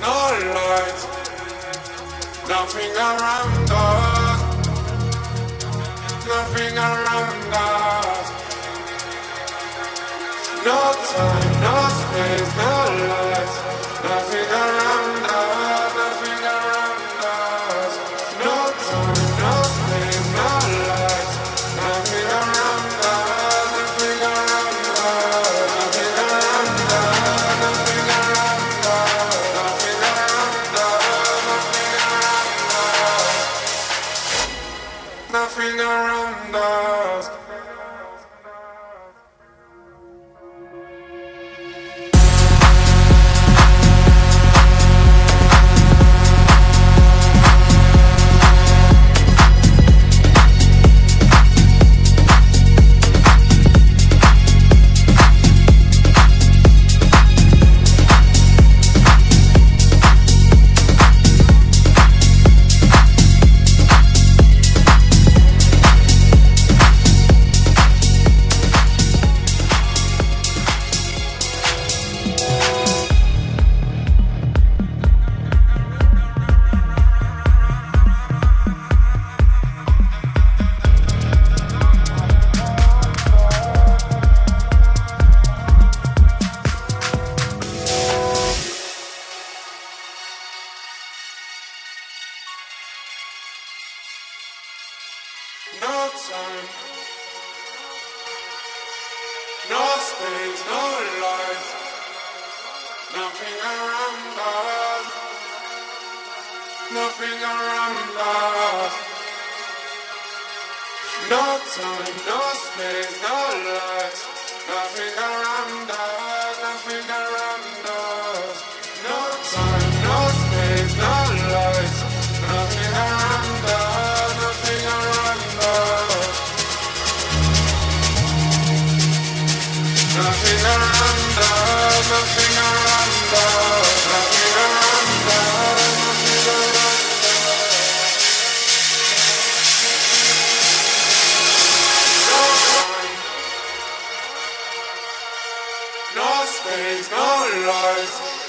no lights, nothing around us, nothing around us. No time, no space, no Nothing around us. No time, no space, no life, nothing around us, nothing around us. No time, no space, no life, nothing around us. space, no lies.